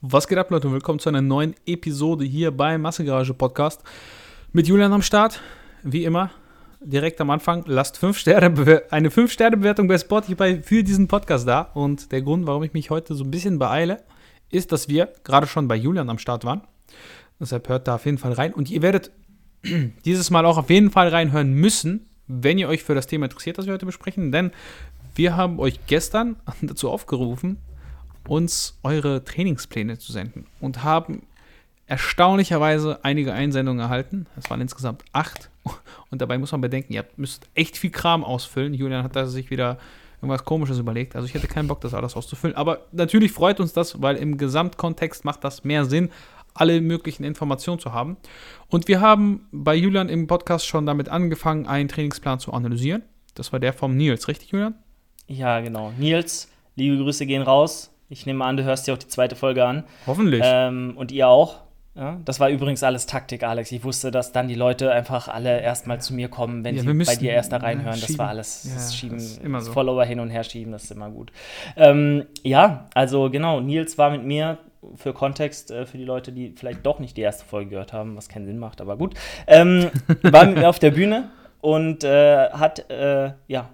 Was geht ab, Leute? Willkommen zu einer neuen Episode hier beim Massegarage Podcast mit Julian am Start. Wie immer, direkt am Anfang, lasst fünf Sterne, eine 5-Sterne-Bewertung bei Spotify für diesen Podcast da. Und der Grund, warum ich mich heute so ein bisschen beeile, ist, dass wir gerade schon bei Julian am Start waren. Deshalb hört da auf jeden Fall rein. Und ihr werdet dieses Mal auch auf jeden Fall reinhören müssen, wenn ihr euch für das Thema interessiert, das wir heute besprechen. Denn wir haben euch gestern dazu aufgerufen, uns eure Trainingspläne zu senden und haben erstaunlicherweise einige Einsendungen erhalten. Es waren insgesamt acht. Und dabei muss man bedenken, ihr müsst echt viel Kram ausfüllen. Julian hat da sich wieder irgendwas Komisches überlegt. Also ich hätte keinen Bock, das alles auszufüllen. Aber natürlich freut uns das, weil im Gesamtkontext macht das mehr Sinn, alle möglichen Informationen zu haben. Und wir haben bei Julian im Podcast schon damit angefangen, einen Trainingsplan zu analysieren. Das war der vom Nils, richtig, Julian? Ja, genau. Nils, liebe Grüße gehen raus. Ich nehme an, du hörst dir auch die zweite Folge an. Hoffentlich. Ähm, und ihr auch. Ja, das war übrigens alles Taktik, Alex. Ich wusste, dass dann die Leute einfach alle erstmal zu mir kommen, wenn ja, sie bei dir erst da reinhören. das war alles ja, das Schieben, das immer so. Follower hin und her schieben, das ist immer gut. Ähm, ja, also genau, Nils war mit mir für Kontext, äh, für die Leute, die vielleicht doch nicht die erste Folge gehört haben, was keinen Sinn macht, aber gut, ähm, war mit mir auf der Bühne und äh, hat äh, ja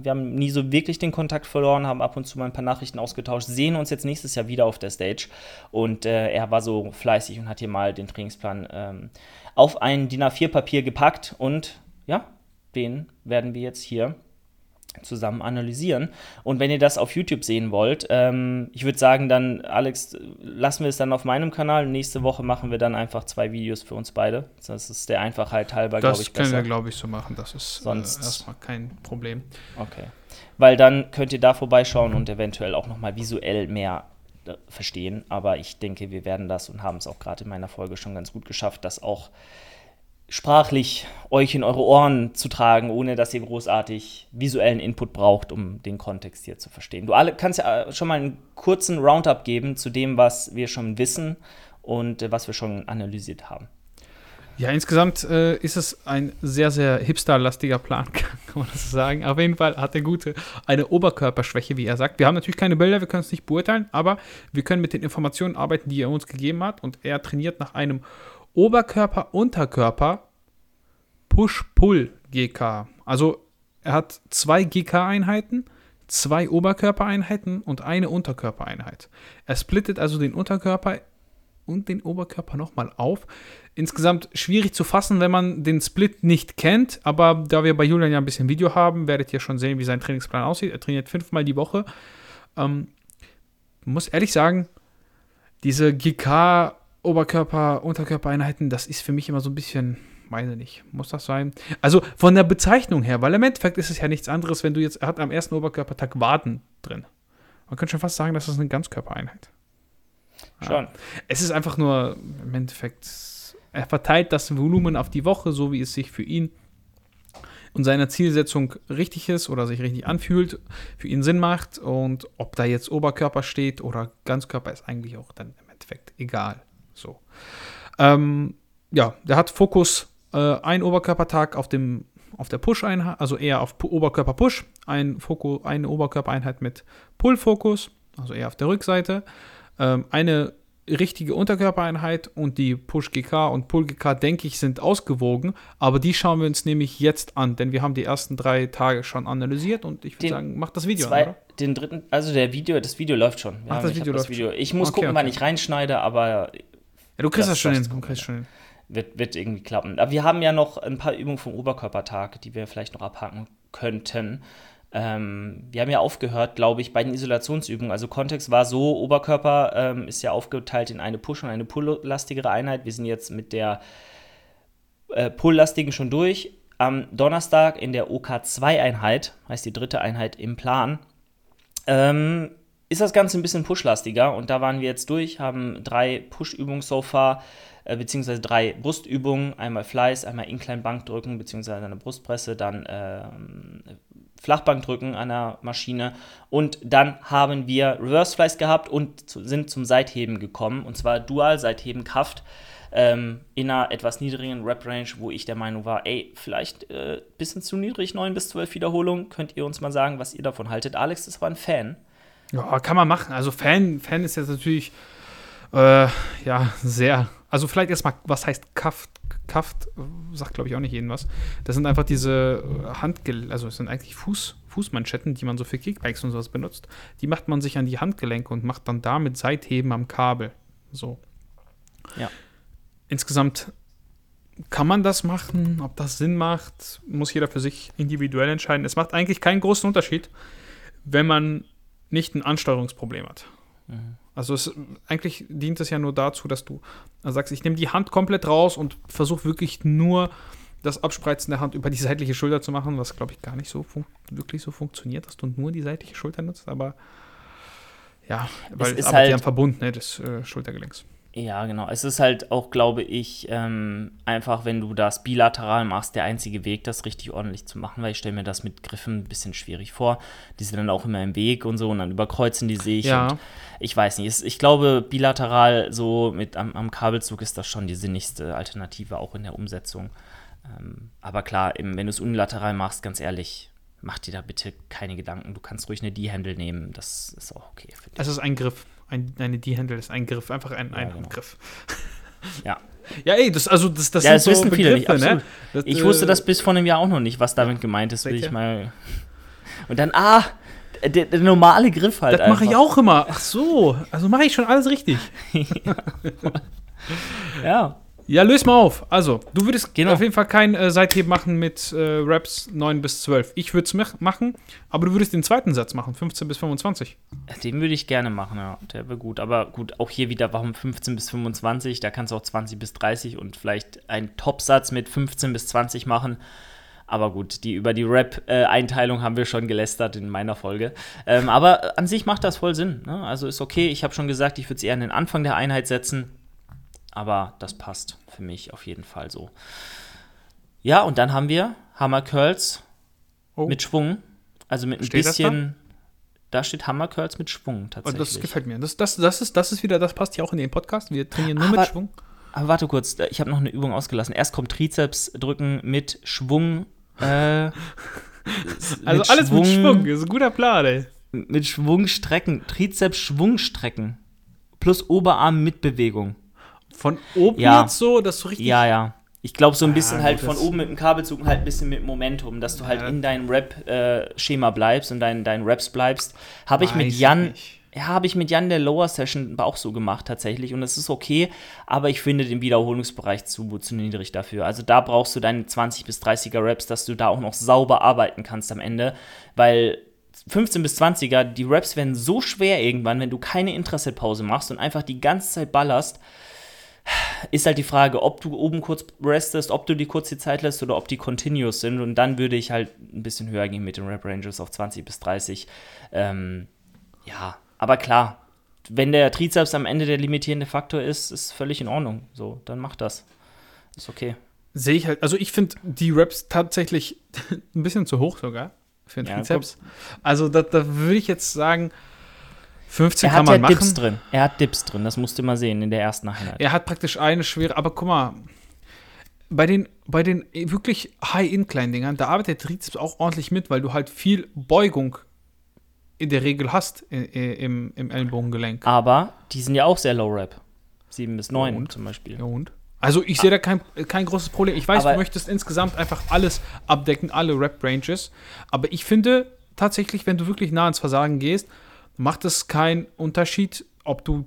wir haben nie so wirklich den Kontakt verloren, haben ab und zu mal ein paar Nachrichten ausgetauscht, sehen uns jetzt nächstes Jahr wieder auf der Stage. Und äh, er war so fleißig und hat hier mal den Trainingsplan ähm, auf ein DIN A4-Papier gepackt. Und ja, den werden wir jetzt hier zusammen analysieren. Und wenn ihr das auf YouTube sehen wollt, ähm, ich würde sagen, dann, Alex, lassen wir es dann auf meinem Kanal. Nächste Woche machen wir dann einfach zwei Videos für uns beide. Das ist der Einfachheit halber, glaube ich, Das können wir, glaube ich, so machen. Das ist äh, Sonst äh, erstmal kein Problem. Okay. Weil dann könnt ihr da vorbeischauen und eventuell auch nochmal visuell mehr äh, verstehen. Aber ich denke, wir werden das und haben es auch gerade in meiner Folge schon ganz gut geschafft, das auch sprachlich euch in eure Ohren zu tragen, ohne dass ihr großartig visuellen Input braucht, um den Kontext hier zu verstehen. Du alle kannst ja äh, schon mal einen kurzen Roundup geben zu dem, was wir schon wissen und äh, was wir schon analysiert haben. Ja, insgesamt äh, ist es ein sehr, sehr hipsterlastiger Plan, kann man das sagen. Auf jeden Fall hat der Gute eine Oberkörperschwäche, wie er sagt. Wir haben natürlich keine Bilder, wir können es nicht beurteilen, aber wir können mit den Informationen arbeiten, die er uns gegeben hat. Und er trainiert nach einem Oberkörper, Unterkörper, Push-Pull-GK. Also er hat zwei GK-Einheiten, zwei Oberkörpereinheiten und eine Unterkörpereinheit. Er splittet also den Unterkörper und den Oberkörper nochmal auf. Insgesamt schwierig zu fassen, wenn man den Split nicht kennt, aber da wir bei Julian ja ein bisschen Video haben, werdet ihr schon sehen, wie sein Trainingsplan aussieht. Er trainiert fünfmal die Woche. Ähm, muss ehrlich sagen, diese GK Oberkörper, Unterkörpereinheiten, das ist für mich immer so ein bisschen, weiß ich nicht, muss das sein? Also von der Bezeichnung her, weil im Endeffekt ist es ja nichts anderes, wenn du jetzt, hat am ersten Oberkörpertag Waden drin. Man könnte schon fast sagen, das ist eine Ganzkörpereinheit. Schon. Ja. Es ist einfach nur im Endeffekt, er verteilt das Volumen auf die Woche, so wie es sich für ihn und seine Zielsetzung richtig ist oder sich richtig anfühlt, für ihn Sinn macht und ob da jetzt Oberkörper steht oder Ganzkörper ist eigentlich auch dann im Endeffekt egal. Ähm, ja, der hat Fokus äh, ein Oberkörpertag auf dem auf der Push-Einheit, also eher auf Oberkörper-Push, ein Fokus, eine Oberkörpereinheit mit Pull-Fokus, also eher auf der Rückseite, ähm, eine richtige Unterkörpereinheit und die Push-GK und Pull-GK, denke ich, sind ausgewogen, aber die schauen wir uns nämlich jetzt an, denn wir haben die ersten drei Tage schon analysiert und ich würde sagen, mach das Video zwei, an? Den dritten, also der Video, das Video läuft schon. Ach, das Video läuft das Video. Ich muss okay, gucken, okay. wann ich reinschneide, aber ja, du kriegst das, das schon hin. Du kriegst schon hin. Wird, wird irgendwie klappen. Aber wir haben ja noch ein paar Übungen vom Oberkörpertag, die wir vielleicht noch abhaken könnten. Ähm, wir haben ja aufgehört, glaube ich, bei den Isolationsübungen. Also Kontext war so, Oberkörper ähm, ist ja aufgeteilt in eine Push- und eine Pull-lastigere Einheit. Wir sind jetzt mit der äh, Pull-lastigen schon durch. Am Donnerstag in der OK2-Einheit, heißt die dritte Einheit im Plan, ähm, ist das Ganze ein bisschen pushlastiger und da waren wir jetzt durch, haben drei Push-Übungen so far, äh, beziehungsweise drei Brustübungen, einmal Fleiß, einmal Incline-Bankdrücken, beziehungsweise eine Brustpresse, dann äh, Flachbankdrücken an der Maschine und dann haben wir Reverse Fleiß gehabt und zu, sind zum Seitheben gekommen und zwar Dual Seitheben Kraft ähm, in einer etwas niedrigen Rep-Range, wo ich der Meinung war, ey, vielleicht ein äh, bisschen zu niedrig, 9 bis 12 Wiederholungen, könnt ihr uns mal sagen, was ihr davon haltet. Alex ist aber ein Fan. Ja, kann man machen. Also Fan, Fan ist jetzt natürlich Äh, ja, sehr. Also vielleicht erstmal, was heißt Kaft? Kaft sagt, glaube ich, auch nicht jedem was. Das sind einfach diese äh, Handgel, also es sind eigentlich Fuß, Fußmanschetten, die man so für Kickbikes und sowas benutzt. Die macht man sich an die Handgelenke und macht dann damit Seitheben am Kabel. So. Ja. Insgesamt kann man das machen, ob das Sinn macht, muss jeder für sich individuell entscheiden. Es macht eigentlich keinen großen Unterschied, wenn man nicht ein Ansteuerungsproblem hat. Mhm. Also es, eigentlich dient es ja nur dazu, dass du also sagst, ich nehme die Hand komplett raus und versuche wirklich nur das Abspreizen der Hand über die seitliche Schulter zu machen, was glaube ich gar nicht so wirklich so funktioniert, dass du nur die seitliche Schulter nutzt, aber ja, weil es ist halt ja am Verbund ne, des äh, Schultergelenks. Ja, genau. Es ist halt auch, glaube ich, ähm, einfach, wenn du das bilateral machst, der einzige Weg, das richtig ordentlich zu machen, weil ich stelle mir das mit Griffen ein bisschen schwierig vor. Die sind dann auch immer im Weg und so und dann überkreuzen die sich. Ja. Und ich weiß nicht. Ich glaube, bilateral so mit am, am Kabelzug ist das schon die sinnigste Alternative, auch in der Umsetzung. Ähm, aber klar, eben, wenn du es unilateral machst, ganz ehrlich, mach dir da bitte keine Gedanken. Du kannst ruhig eine D-Handle nehmen. Das ist auch okay. Es ist ein Griff. Ein, eine D-Handle ist ein Griff, einfach ein, ein Ja, genau. Griff. Ja. Ja, ey, das, also das, das ja, das so wissen viele nicht. Begriffe, Absolut. ne? Das, Ich äh, wusste das bis vor einem Jahr auch noch nicht, was damit gemeint ist, will ich mal. Und dann, ah, der, der normale Griff halt. Das mache ich auch immer. Ach so, also mache ich schon alles richtig. Ja. Ja, löse mal auf. Also, du würdest Genau. auf jeden Fall kein äh, Seitheben machen mit äh, Raps 9 bis 12. Ich würde es machen, aber du würdest den zweiten Satz machen, 15 bis 25. Den würde ich gerne machen, ja. Der wäre gut. Aber gut, auch hier wieder, warum 15 bis 25? Da kannst du auch 20 bis 30 und vielleicht einen Topsatz mit 15 bis 20 machen. Aber gut, die, über die Rap-Einteilung haben wir schon gelästert in meiner Folge. Ähm, aber an sich macht das voll Sinn. Ne? Also ist okay. Ich habe schon gesagt, ich würde es eher an den Anfang der Einheit setzen. Aber das passt für mich auf jeden Fall so. Ja, und dann haben wir Hammer Curls Oh. mit Schwung. Also mit ein Steht bisschen. Da? steht Hammer Curls mit Schwung Und tatsächlich. das gefällt mir. Das, das, das, ist, das ist wieder, das passt ja auch in den Podcast. Wir trainieren nur Aber- mit Schwung. Aber warte kurz, ich habe noch eine Übung ausgelassen. Erst kommt Trizeps drücken mit Schwung. Äh, Also alles mit Schwung. Das ist ein guter Plan, ey. Mit Schwung strecken. Trizeps Schwung strecken. Plus Oberarm mit Bewegung. Von oben Ja. jetzt so, dass du richtig. Ja, ja. Ich glaube, so ein bisschen Ah, halt von oben mit dem Kabelzug und halt ein bisschen mit Momentum, dass du halt Ja. in deinem Rap-Schema bleibst und deinen deinen Raps bleibst. Habe ich mit Jan. nicht. Ja, habe ich mit Jan der Lower Session auch so gemacht tatsächlich und das ist okay, aber ich finde den Wiederholungsbereich zu, zu niedrig dafür. Also da brauchst du deine 20 bis 30er Raps, dass du da auch noch sauber arbeiten kannst am Ende, weil 15 bis 20er, die Raps werden so schwer irgendwann, wenn du keine Interesse-Pause machst und einfach die ganze Zeit ballerst, ist halt die Frage, ob du oben kurz restest, ob du die kurz die Zeit lässt oder ob die continuous sind. Und dann würde ich halt ein bisschen höher gehen mit den Rap Ranges auf 20 bis 30. Ähm, ja, aber klar, wenn der Trizeps am Ende der limitierende Faktor ist, ist völlig in Ordnung. So, dann mach das. Ist okay. Sehe ich halt. Also ich finde die Raps tatsächlich ein bisschen zu hoch sogar für den Ja, Trizeps. Also da, da würde ich jetzt sagen, 15 Er kann hat ja man machen. Dips drin. Er hat Dips drin. Das musst du mal sehen in der ersten Einheit. Er hat praktisch eine schwere, aber guck mal, bei den, bei den wirklich High-Incline-Dingern, da arbeitet der Trizeps auch ordentlich mit, weil du halt viel Beugung in der Regel hast im, im Ellenbogengelenk. Aber die sind ja auch sehr low Rap. 7 bis 9 Und? zum Beispiel. Ja, und? Also ich sehe da kein, kein großes Problem. Ich weiß, Aber- du möchtest insgesamt einfach alles abdecken, alle Rap-Ranges. Aber ich finde tatsächlich, wenn du wirklich nah ins Versagen gehst, macht es keinen Unterschied, ob du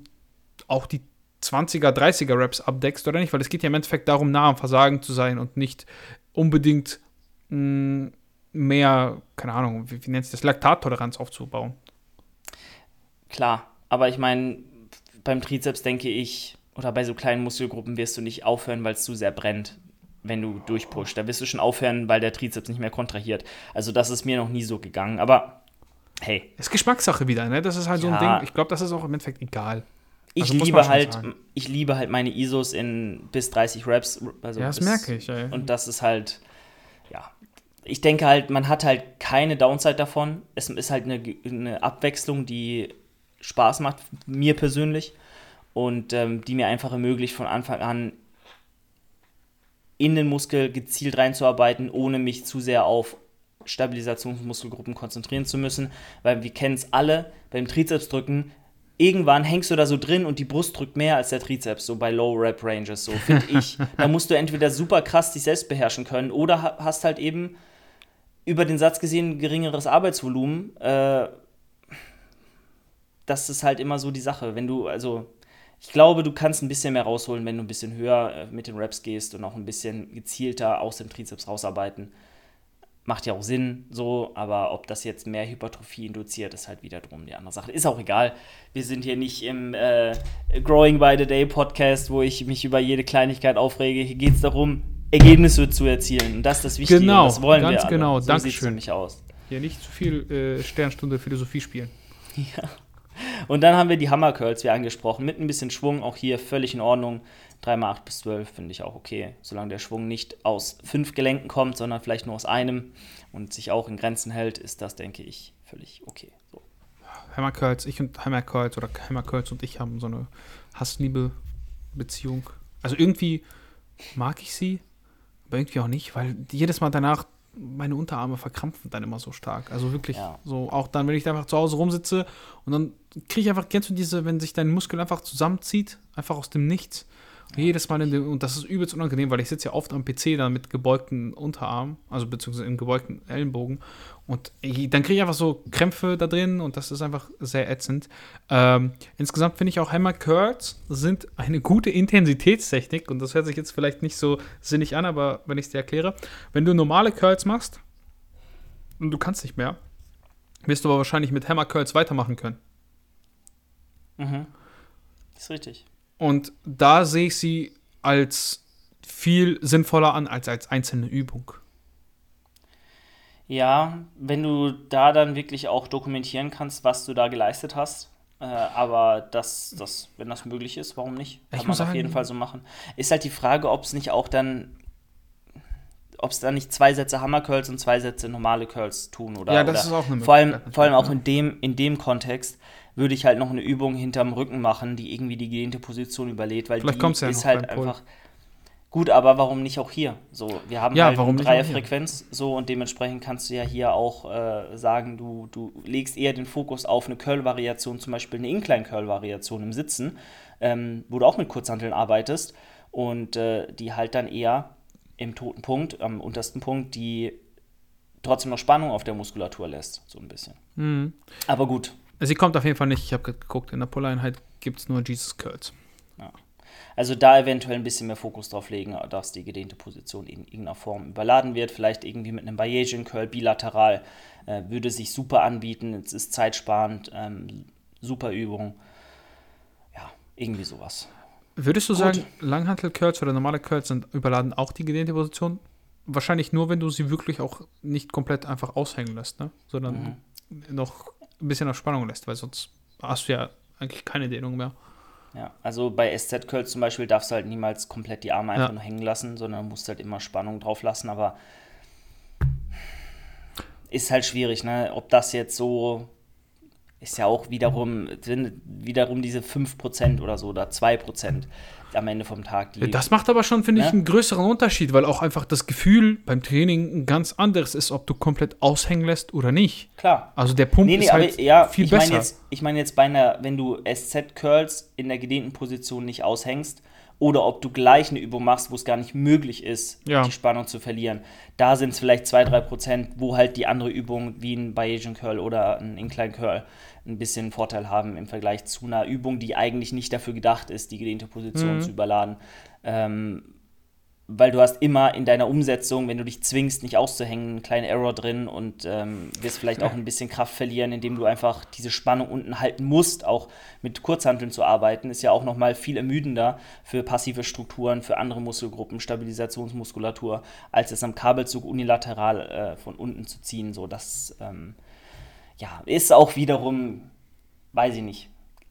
auch die 20er, 30er Raps abdeckst oder nicht, weil es geht ja im Endeffekt darum, nah am Versagen zu sein und nicht unbedingt mh, mehr, keine Ahnung, wie, wie nennt sich das, Laktattoleranz aufzubauen. Klar, aber ich meine, beim Trizeps denke ich, oder bei so kleinen Muskelgruppen wirst du nicht aufhören, weil es zu sehr brennt, wenn du durchpusht. Da wirst du schon aufhören, weil der Trizeps nicht mehr kontrahiert. Also das ist mir noch nie so gegangen. Aber hey, Ist Geschmackssache wieder, ne? Das ist halt so ein Ja. Ding. Ich glaube, das ist auch im Endeffekt egal. ich Also man liebe halt, sagen. ich liebe halt meine ISOs in bis 30 Raps. Also Ja, das bis- merke ich, ey. Und das ist halt, ja. Ich denke halt, man hat halt keine Downside davon. Es ist halt eine, eine Abwechslung, die Spaß macht, mir persönlich. Und ähm, die mir einfach ermöglicht, von Anfang an in den Muskel gezielt reinzuarbeiten, ohne mich zu sehr auf Stabilisationsmuskelgruppen konzentrieren zu müssen. Weil wir kennen es alle, beim Trizepsdrücken irgendwann hängst du da so drin und die Brust drückt mehr als der Trizeps, so bei Low Rep Ranges, so finde ich. da musst du entweder super krass dich selbst beherrschen können oder hast halt eben über den Satz gesehen geringeres Arbeitsvolumen. Äh, das ist halt immer so die Sache. Wenn du, also, ich glaube, du kannst ein bisschen mehr rausholen, wenn du ein bisschen höher äh, mit den Reps gehst und auch ein bisschen gezielter aus dem Trizeps rausarbeiten macht ja auch Sinn, so, aber ob das jetzt mehr Hypertrophie induziert, ist halt wiederum die andere Sache. Ist auch egal. Wir sind hier nicht im äh, Growing by the Day Podcast, wo ich mich über jede Kleinigkeit aufrege. Hier geht es darum, Ergebnisse zu erzielen. Und das ist das Wichtige. Genau, das wollen ganz wir genau. So Dankeschön. nämlich aus. Ja, nicht zu viel äh, Sternstunde Philosophie spielen. Ja. Und dann haben wir die Hammer Curls, wie angesprochen, mit ein bisschen Schwung, auch hier völlig in Ordnung. 3x8 bis 12 finde ich auch okay, solange der Schwung nicht aus fünf Gelenken kommt, sondern vielleicht nur aus einem und sich auch in Grenzen hält, ist das, denke ich, völlig okay. So. Hammer Curls, ich und Hammer Curls oder Hammer Curls und ich haben so eine Hassliebe-Beziehung. Also irgendwie mag ich sie, aber irgendwie auch nicht, weil jedes Mal danach meine Unterarme verkrampfen dann immer so stark. Also wirklich Ja. so, auch dann, wenn ich da einfach zu Hause rumsitze und dann kriege ich einfach, kennst du diese, wenn sich dein Muskel einfach zusammenzieht, einfach aus dem Nichts. Jedes Mal in dem, und das ist übelst unangenehm, weil ich sitze ja oft am PC dann mit gebeugten Unterarm, also beziehungsweise in gebeugten Ellenbogen. Und ich- dann kriege ich einfach so Krämpfe da drin und das ist einfach sehr ätzend. Ähm, insgesamt finde ich auch Hammer Curls sind eine gute Intensitätstechnik und das hört sich jetzt vielleicht nicht so sinnig an, aber wenn ich es dir erkläre, wenn du normale Curls machst und du kannst nicht mehr, wirst du aber wahrscheinlich mit Hammer Curls weitermachen können. Mhm. Ist richtig. Und da sehe ich sie als viel sinnvoller an als als einzelne Übung. Ja, wenn du da dann wirklich auch dokumentieren kannst, was du da geleistet hast. Äh, aber das, das, wenn das möglich ist, warum nicht? Ich Kann muss man auf sagen- jeden Fall so machen. Ist halt die Frage, ob es nicht auch dann, ob es dann nicht zwei Sätze Hammer Curls und zwei Sätze normale Curls tun oder, Ja, das oder ist auch eine vor allem, vor allem auch in dem, in dem Kontext würde ich halt noch eine Übung hinterm Rücken machen, die irgendwie die gedehnte Position überlädt, weil Vielleicht die ja ist halt einfach gut, aber warum nicht auch hier? So, wir haben Ja, halt eine? Dreierfrequenz so und dementsprechend kannst du ja hier auch äh, sagen, du, du legst eher den Fokus auf eine Curl-Variation, zum Beispiel eine Incline-Curl-Variation im Sitzen, ähm, wo du auch mit Kurzhanteln arbeitest und äh, die halt dann eher im toten Punkt, am untersten Punkt, die trotzdem noch Spannung auf der Muskulatur lässt, so ein bisschen. Mhm. Aber gut, Sie kommt auf jeden Fall nicht. Ich habe geguckt, in der Pull-Einheit gibt es nur Jesus Curls. Also da eventuell ein bisschen mehr Fokus drauf legen, dass die gedehnte Position in irgendeiner Form überladen wird. Vielleicht irgendwie mit einem Bayesian Curl bilateral äh, würde sich super anbieten. Es ist zeitsparend, ähm, super Übung. Ja, irgendwie sowas. Würdest du Gut. sagen, Langhantel-Curls oder normale Curls sind überladen auch die gedehnte Position? Wahrscheinlich nur, wenn du sie wirklich auch nicht komplett einfach aushängen lässt, ne? sondern Mhm. noch ein bisschen auf Spannung lässt, weil sonst hast du ja eigentlich keine Dehnung mehr. Ja, also bei SZ Curls zum Beispiel darfst du halt niemals komplett die Arme einfach Ja. nur hängen lassen, sondern musst halt immer Spannung drauf lassen, aber ist halt schwierig, ne? Ob das jetzt so ist ja auch wiederum, sind wiederum diese 5% oder so oder 2% am Ende vom Tag, die Das macht aber schon, finde ich, Ja. einen größeren Unterschied, weil auch einfach das Gefühl beim Training ein ganz anderes ist, ob du komplett aushängen lässt oder nicht. klar. Also der Punkt Nee, nee, ist aber halt ja, viel ich besser. jetzt, ich meine jetzt bei einer, wenn du SZ-Curls in der gedehnten Position nicht aushängst oder ob du gleich eine Übung machst, wo es gar nicht möglich ist, Ja. die Spannung zu verlieren. Da sind es vielleicht 2-3 Prozent, wo halt die andere Übung wie ein Bayesian Curl oder ein Incline Curl ein bisschen Vorteil haben im Vergleich zu einer Übung, die eigentlich nicht dafür gedacht ist, die gedehnte Position Mhm. zu überladen. Ähm, weil du hast immer in deiner Umsetzung, wenn du dich zwingst, nicht auszuhängen, einen kleinen Error drin und ähm, wirst vielleicht auch ein bisschen Kraft verlieren, indem du einfach diese Spannung unten halten musst. Auch mit Kurzhanteln zu arbeiten, ist ja auch nochmal viel ermüdender für passive Strukturen, für andere Muskelgruppen, Stabilisationsmuskulatur, als es am Kabelzug unilateral äh, von unten zu ziehen. So, das ähm, ja, ist auch wiederum, weiß ich nicht.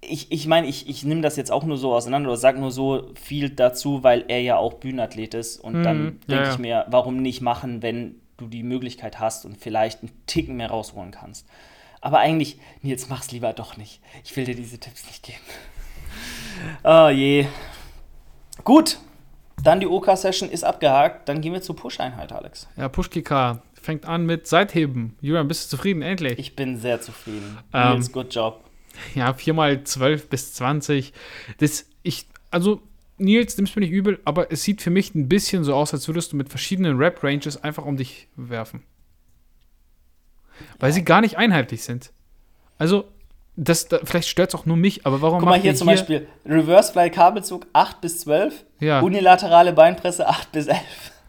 Ich, ich meine, ich, ich nehme das jetzt auch nur so auseinander oder sage nur so viel dazu, weil er ja auch Bühnenathlet ist. Und Mhm, dann denke ja. ich mir, warum nicht machen, wenn du die Möglichkeit hast und vielleicht einen Ticken mehr rausholen kannst. Aber eigentlich, Nils, mach's lieber doch nicht. Ich will dir diese Tipps nicht geben. Oh je. Gut, dann die OK-Session ist abgehakt. Dann gehen wir zur Push-Einheit, Alex. Ja, Pushkika fängt an mit Seitheben. Julian, bist du zufrieden? Endlich. Ich bin sehr zufrieden. Ähm, Nils, good job. Ja, viermal 12 bis 20. Das, ich, also, Nils, nimm's mir nicht übel, aber es sieht für mich ein bisschen so aus, als würdest du mit verschiedenen Rap-Ranges einfach um dich werfen. Weil sie gar nicht einheitlich sind. Also, das, da, vielleicht stört es auch nur mich, aber warum Guck mal hier zum Beispiel Reverse Fly Kabelzug 8 bis 12, Ja. unilaterale Beinpresse 8 bis 11.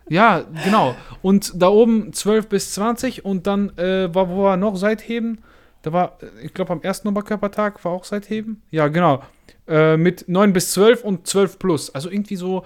Ja, genau. Und da oben 12 bis 20 und dann äh, wo war noch Seitheben? Da war, ich glaube, am ersten Oberkörpertag war auch Seitheben. Ja, genau. Äh, mit 9 bis 12 und 12 plus. Also irgendwie so,